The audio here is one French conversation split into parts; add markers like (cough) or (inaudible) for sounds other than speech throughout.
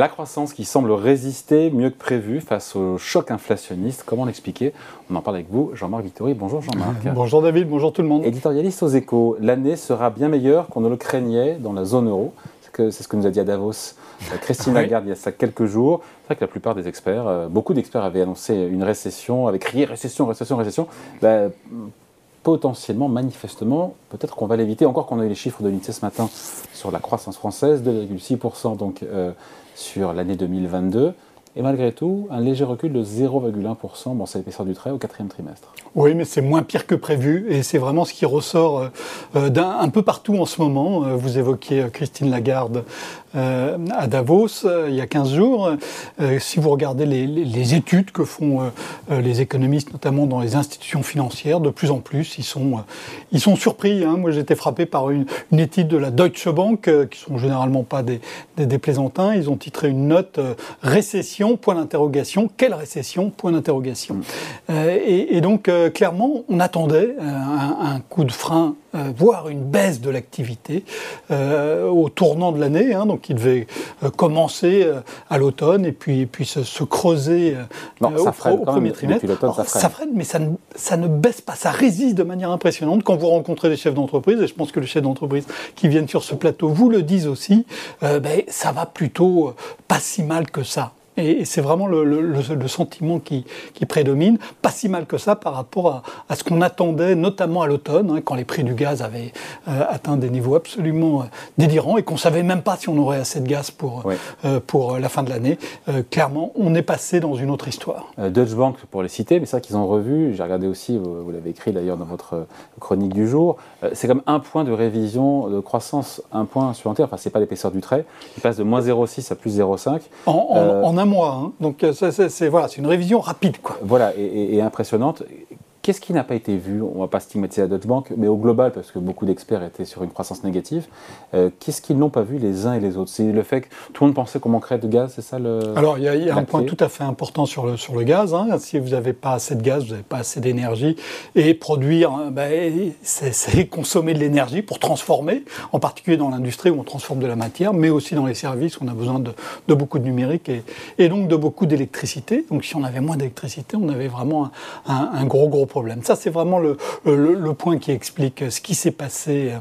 La croissance qui semble résister mieux que prévu face au choc inflationniste, comment l'expliquer? On en parle avec vous, Jean-Marc Vittori. Bonjour Jean-Marc. (laughs) Bonjour David, bonjour tout le monde. Éditorialiste aux échos, l'année sera bien meilleure qu'on ne le craignait dans la zone euro. C'est ce que nous a dit à Davos euh, Christine (laughs) Lagarde il y a ça quelques jours. C'est vrai que la plupart des experts, euh, beaucoup d'experts avaient annoncé une récession, avaient crié récession, récession, récession. Ben, potentiellement, manifestement, peut-être qu'on va l'éviter. Encore qu'on a eu les chiffres de l'INSEE ce matin sur la croissance française, 2,6% donc euh, sur l'année 2022. Et malgré tout, un léger recul de 0,1%, bon, c'est l'épaisseur du trait au quatrième trimestre. Oui, mais c'est moins pire que prévu, et c'est vraiment ce qui ressort euh, euh, un peu partout en ce moment. Euh, vous évoquiez Christine Lagarde à Davos il y a 15 jours. si vous regardez les, études que font les économistes, notamment dans les institutions financières, de plus en plus, ils sont, surpris. Hein. Moi, j'étais frappé par une, étude de la Deutsche Bank, qui sont généralement pas des plaisantins. Ils ont titré une note récession point d'interrogation. Quelle récession Point d'interrogation. Mm. Euh, et, donc, euh, clairement, on attendait euh, un, coup de frein, voire une baisse de l'activité au tournant de l'année. Hein. donc, il devait commencer à l'automne et puis, puis se, creuser ça au, premier trimestre. ça, freine. mais ça ne, ça ne baisse pas. Ça résiste de manière impressionnante. Quand vous rencontrez des chefs d'entreprise, et je pense que les chefs d'entreprise qui viennent sur ce plateau vous le disent aussi, ben, ça va plutôt pas si mal que ça. Et, c'est vraiment le, sentiment qui, prédomine. Pas si mal que ça par rapport à, ce qu'on attendait, notamment à l'automne, hein, quand les prix du gaz avaient euh, atteint des niveaux absolument euh, délirants et qu'on savait même pas si on aurait assez de gaz pour, euh, pour la fin de l'année. clairement, on est passé dans une autre histoire. Deutsche Bank, pour les citer, mais ça qu'ils ont revu, j'ai regardé aussi, vous, l'avez écrit d'ailleurs dans votre chronique du jour, c'est comme un point de révision de croissance, un point supplémentaire, enfin c'est pas l'épaisseur du trait, il passe de moins 0,6 à plus 0,5. En, en, en un Hein. Donc euh, c'est voilà, une révision rapide. Quoi. Voilà, et impressionnante. Qu'est-ce qui n'a pas été vu On ne va pas stigmatiser la Deutsche Bank, mais au global, parce que beaucoup d'experts étaient sur une croissance négative, euh, qu'est-ce qu'ils n'ont pas vu les uns et les autres? C'est le fait que tout le monde pensait qu'on manquerait de gaz, c'est ça le. Alors, il y a, un point tout à fait important sur le, sur le gaz. Hein. Si vous n'avez pas assez de gaz, vous n'avez pas assez d'énergie. Et produire, hein, ben, c'est (laughs) consommer de l'énergie pour transformer, en particulier dans l'industrie où on transforme de la matière, mais aussi dans les services où on a besoin de, de beaucoup de numérique et, et donc de beaucoup d'électricité. Donc, si on avait moins d'électricité, on avait vraiment un, un, un gros, gros problème. Ça, c'est vraiment le, le, point qui explique ce qui s'est passé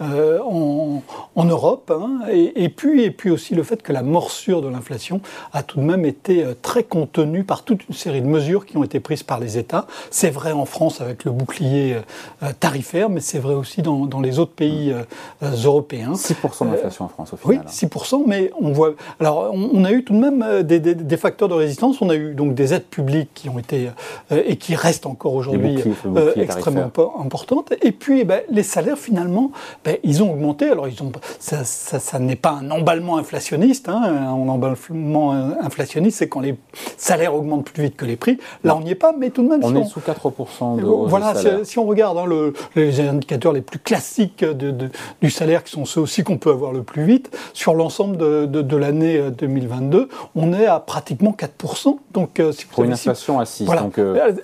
euh, en, en, Europe. Hein. et, puis, et puis aussi le fait que la morsure de l'inflation a tout de même été euh, très contenue par toute une série de mesures qui ont été prises par les États. C'est vrai en France avec le bouclier euh, tarifaire, mais c'est vrai aussi dans, dans, les autres pays européens. 6% d'inflation en France au final. Oui, 6%, mais on voit. Alors, on, a eu tout de même des, des, des, facteurs de résistance. On a eu donc des aides publiques qui ont été et qui restent encore aujourd'hui euh, extrêmement importante. Et puis, eh ben, les salaires, finalement, ben, ils ont augmenté. Alors, ils ont, ça, ça, n'est pas un emballement inflationniste. Hein. Un emballement inflationniste, c'est quand les salaires augmentent plus vite que les prix. Là, on n'y est pas, mais tout de même... On est sous 4% de Voilà, si, on regarde hein, le, les indicateurs les plus classiques de, du salaire, qui sont ceux aussi qu'on peut avoir le plus vite, sur l'ensemble de, l'année 2022, euh, on est à pratiquement 4%. Donc, euh, Pour une inflation à 6. Voilà. Donc,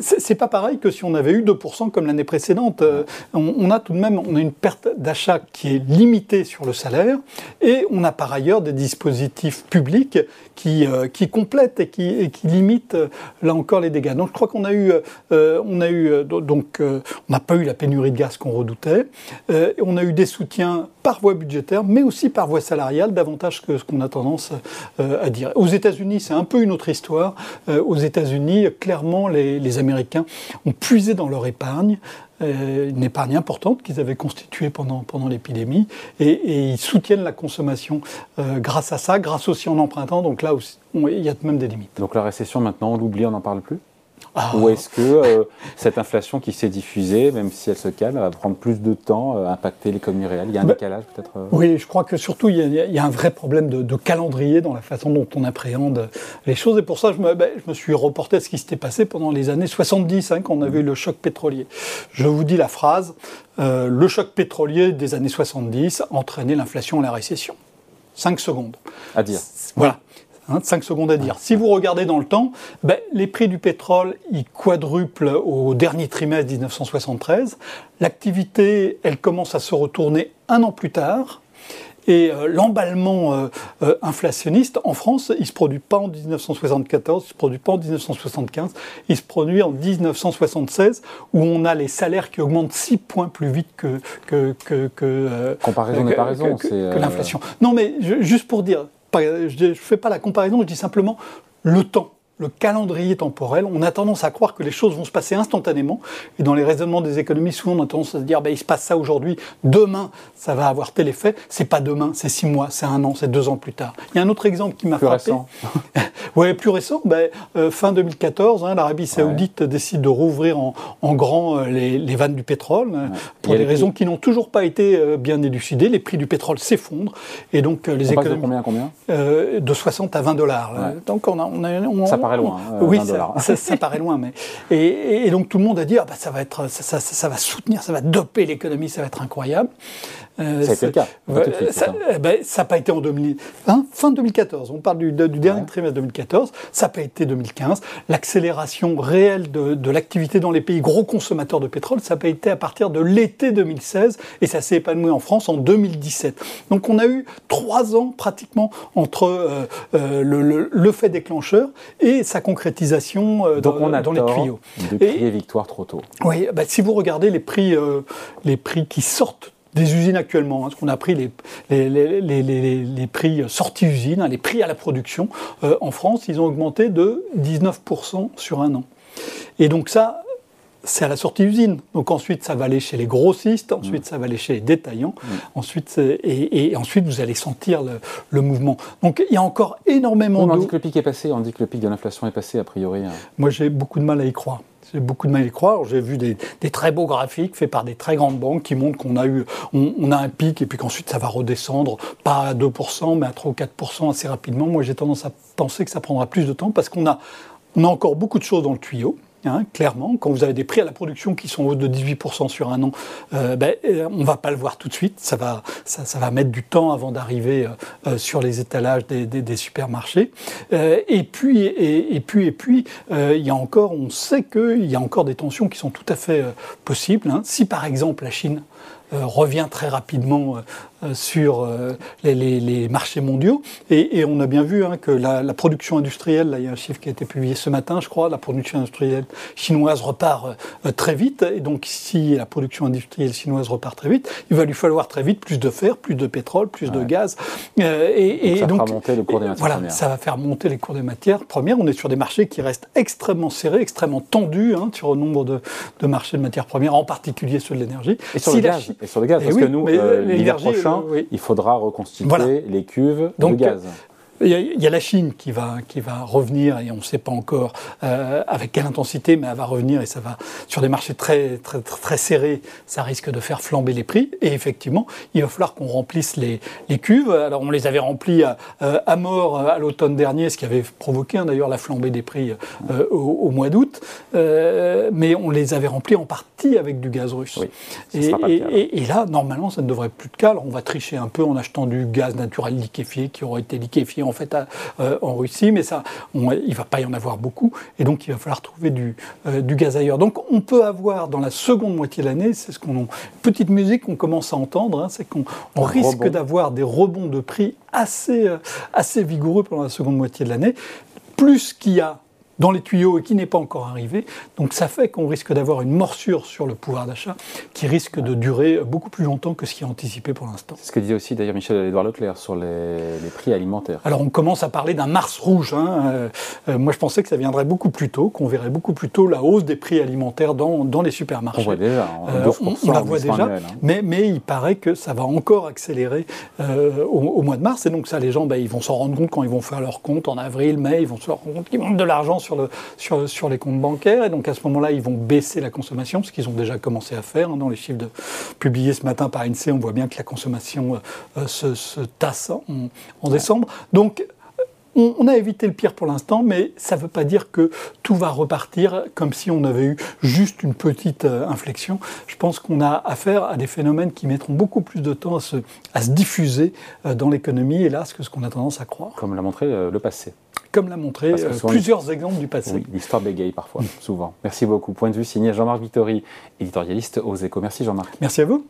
C'est pas pareil que si on avait eu 2% comme l'année précédente. Euh, on, a tout de même une perte d'achat qui est limitée sur le salaire et on a par ailleurs des dispositifs publics qui, euh, complètent et qui, limitent euh, là encore les dégâts. Donc je crois qu'on on a eu donc on n'a pas eu la pénurie de gaz qu'on redoutait. on a eu des soutiens par voie budgétaire, mais aussi par voie salariale, davantage que ce qu'on a tendance à dire. Aux États-Unis, c'est un peu une autre histoire. aux États-Unis, clairement, les, Américains ont puiser dans leur épargne, euh, une épargne importante qu'ils avaient constituée pendant, pendant l'épidémie, et, ils soutiennent la consommation euh, grâce à ça, grâce aussi en empruntant, donc là il y a même des limites. Donc la récession maintenant, on l'oublie, on n'en parle plus? Ou est-ce que euh, cette inflation qui s'est diffusée, même si elle se calme, va prendre plus de temps à impacter l'économie réelle? Il y a un bah, décalage peut-être euh? Oui, je crois que surtout il y, a, un vrai problème de, calendrier dans la façon dont on appréhende les choses. Et pour ça, je me, ben, je me suis reporté à ce qui s'était passé pendant les années 70, hein, quand on avait eu le choc pétrolier. Je vous dis la phrase euh, le choc pétrolier des années 70 entraînait l'inflation et la récession. 5 secondes. À dire. Voilà. 5 hein, secondes à dire. Si vous regardez dans le temps, ben, les prix du pétrole, ils quadruplent au dernier trimestre 1973. L'activité, elle commence à se retourner un an plus tard. Et l'emballement inflationniste en France, il ne se produit pas en 1974, il ne se produit pas en 1975, il se produit en 1976 où on a les salaires qui augmentent 6 points plus vite que, que, que, comparaison n'est pas raison, que, l'inflation. Non, mais juste pour dire, je ne fais pas la comparaison, je dis simplement le temps le calendrier temporel, on a tendance à croire que les choses vont se passer instantanément. Et dans les raisonnements des économistes, souvent on a tendance à se dire, ben, il se passe ça aujourd'hui, demain, ça va avoir tel effet. C'est pas demain, c'est six mois, c'est un an, c'est deux ans plus tard. Il y a un autre exemple qui m'a frappé. Récent. (laughs) ouais, plus récent. Ben, euh, fin 2014, hein, l'Arabie Saoudite décide de rouvrir en, grand euh, les, vannes du pétrole hein, pour des raisons qui n'ont toujours pas été euh, bien élucidées. Les prix du pétrole s'effondrent et donc les économies. De combien, combien? De 60 à 20 dollars. Donc on a, on a paraît loin. (laughs) Oui, ça, paraît loin, mais et, donc tout le monde a dit ah bah, ça va être, ça, ça, va soutenir, ça va doper l'économie, ça va être incroyable. Euh, ça a été le cas. ça n'a eh ben, pas été en 2000, hein, fin 2014. On parle du, dernier trimestre 2014. Ça n'a pas été 2015. L'accélération réelle de, l'activité dans les pays gros consommateurs de pétrole, ça n'a pas été à partir de l'été 2016 et ça s'est épanoui en France en 2017. Donc on a eu trois ans pratiquement entre euh, euh, le, fait déclencheur et sa concrétisation dans, on a dans les tuyaux. De crier victoire trop tôt. Oui, bah, si vous regardez les prix, les prix qui sortent des usines actuellement. Hein, ce qu'on a pris les, les, les, les, prix sortis usine, hein, les prix à la production euh, en France, ils ont augmenté de 19% sur un an. Et donc ça, c'est à la sortie usine. Donc ensuite, ça va aller chez les grossistes, ensuite, ça va aller chez les détaillants, ensuite, et, ensuite, vous allez sentir le, mouvement. Donc il y a encore énormément de... On dit que le pic est passé, on dit que le pic de l'inflation est passé, a priori. Hein. Moi, j'ai beaucoup de mal à y croire. J'ai beaucoup de mal à y croire. J'ai vu des, très beaux graphiques faits par des très grandes banques qui montrent qu'on a eu, on, a un pic et puis qu'ensuite ça va redescendre, pas à 2%, mais à 3 ou 4% assez rapidement. Moi, j'ai tendance à penser que ça prendra plus de temps parce qu'on a, on a encore beaucoup de choses dans le tuyau. Hein, clairement, quand vous avez des prix à la production qui sont hauts de 18% sur un an, euh, ben, euh, on ne va pas le voir tout de suite. Ça va, ça, va mettre du temps avant d'arriver euh, sur les étalages des, supermarchés. et puis, et, puis, et puis, il y a encore, on sait qu'il y a encore des tensions qui sont tout à fait possibles. Hein. Si par exemple la Chine revient très rapidement sur euh, les, marchés mondiaux. Et, on a bien vu hein, que la, production industrielle, là, il y a un chiffre qui a été publié ce matin, je crois, la production industrielle chinoise repart euh, très vite. Et donc, si la production industrielle chinoise repart très vite, il va lui falloir très vite plus de fer, plus de pétrole, plus de gaz. et, donc, ça va monter le cours des matières voilà, premières. ça va faire monter les cours des matières premières. On est sur des marchés qui restent extrêmement serrés, extrêmement tendus hein, sur le nombre de, marchés de matières premières, en particulier ceux de l'énergie. Et, sur le gaz, et sur le gaz, parce que nous, l'hiver prochain, il faudra reconstituer les cuves de gaz. Il y, a, la Chine qui va, qui va revenir, et on ne sait pas encore euh, avec quelle intensité, mais elle va revenir et ça va, sur des marchés très, très, très serrés, ça risque de faire flamber les prix. Et effectivement, il va falloir qu'on remplisse les, les, cuves. Alors, on les avait remplies à, euh, à mort euh, à l'automne dernier, ce qui avait provoqué hein, d'ailleurs la flambée des prix au, mois d'août. mais on les avait remplis en partie avec du gaz russe. et, et, et, là, normalement, ça ne devrait plus être le cas. Alors, on va tricher un peu en achetant du gaz naturel liquéfié qui aurait été liquéfié en fait euh, en Russie, mais ça, il ne va pas y en avoir beaucoup, et donc il va falloir trouver du, euh, du gaz ailleurs. Donc on peut avoir dans la seconde moitié de l'année, c'est ce qu'on petite musique qu'on commence à entendre, hein, c'est qu'on risque d'avoir des rebonds de prix assez, euh, assez vigoureux pendant la seconde moitié de l'année, plus qu'il y a dans les tuyaux et qui n'est pas encore arrivé. Donc ça fait qu'on risque d'avoir une morsure sur le pouvoir d'achat qui risque de durer beaucoup plus longtemps que ce qui est anticipé pour l'instant. C'est ce que disait aussi d'ailleurs Michel-Édouard Leclerc sur les, prix alimentaires. Alors on commence à parler d'un Mars rouge. Hein. Euh, euh, moi je pensais que ça viendrait beaucoup plus tôt, qu'on verrait beaucoup plus tôt la hausse des prix alimentaires dans, dans les supermarchés. On voit déjà, euh, on, la voit déjà, hein. mais, mais il paraît que ça va encore accélérer au, mois de mars. Et donc ça, les gens, ben, ils vont s'en rendre compte quand ils vont faire leur compte en avril, mai, ils vont se rendre compte qu'ils manquent de l'argent sur, le, sur, sur, les comptes bancaires. Et donc à ce moment-là, ils vont baisser la consommation, ce qu'ils ont déjà commencé à faire. Hein. Dans les chiffres de, publiés ce matin par INSEE, on voit bien que la consommation euh, euh, se, tasse en, en décembre. Donc on, a évité le pire pour l'instant, mais ça ne veut pas dire que tout va repartir comme si on avait eu juste une petite euh, inflexion. Je pense qu'on a affaire à des phénomènes qui mettront beaucoup plus de temps à se, à se diffuser dans l'économie, hélas, que ce qu'on a tendance à croire. Comme l'a montré le passé comme l'a montré euh, plusieurs exemples du passé. Oui, l'histoire bégaye parfois, souvent. Merci beaucoup. Point de vue signé Jean-Marc Vittori, éditorialiste aux échos. Merci Jean-Marc. Merci à vous.